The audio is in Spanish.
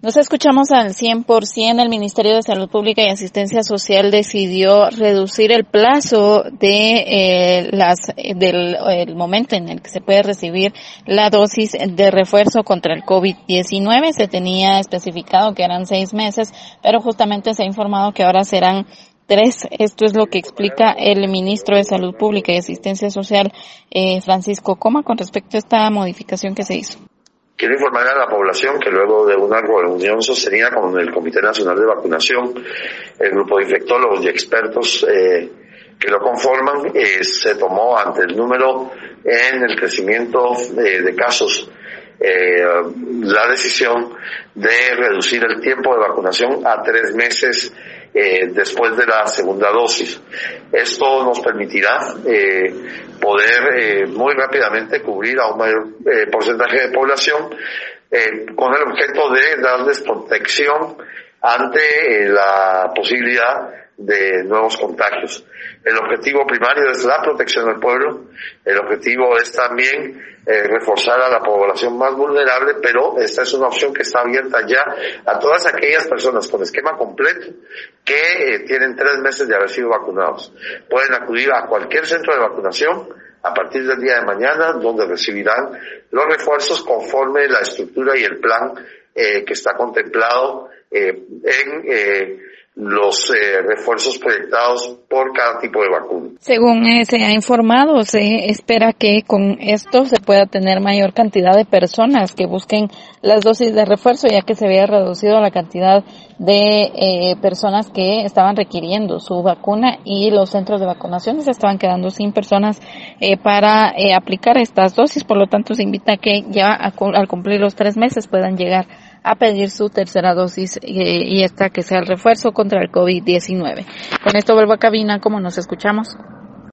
Nos escuchamos al 100%. El Ministerio de Salud Pública y Asistencia Social decidió reducir el plazo de eh, las del el momento en el que se puede recibir la dosis de refuerzo contra el COVID-19. Se tenía especificado que eran seis meses, pero justamente se ha informado que ahora serán tres. Esto es lo que explica el ministro de Salud Pública y Asistencia Social, eh, Francisco Coma, con respecto a esta modificación que se hizo. Quiero informar a la población que luego de una reunión sostenida con el Comité Nacional de Vacunación, el grupo de infectólogos y expertos eh, que lo conforman, eh, se tomó ante el número en el crecimiento eh, de casos la decisión de reducir el tiempo de vacunación a tres meses eh, después de la segunda dosis. Esto nos permitirá eh, poder eh, muy rápidamente cubrir a un mayor porcentaje de población con el objeto de darles protección ante la posibilidad de nuevos contagios. El objetivo primario es la protección del pueblo, el objetivo es también eh, reforzar a la población más vulnerable, pero esta es una opción que está abierta ya a todas aquellas personas con esquema completo que eh, tienen tres meses de haber sido vacunados. Pueden acudir a cualquier centro de vacunación a partir del día de mañana, donde recibirán los refuerzos conforme la estructura y el plan eh, que está contemplado en los eh, refuerzos proyectados por cada tipo de vacuna. Según se ha informado, se espera que con esto se pueda tener mayor cantidad de personas que busquen las dosis de refuerzo, ya que se había reducido la cantidad de eh, personas que estaban requiriendo su vacuna y los centros de vacunación estaban quedando sin personas eh, para aplicar estas dosis. Por lo tanto, se invita a que ya al cumplir los tres meses puedan llegar a pedir su tercera dosis y esta que sea el refuerzo contra el COVID-19. Con esto vuelvo a cabina, como nos escuchamos.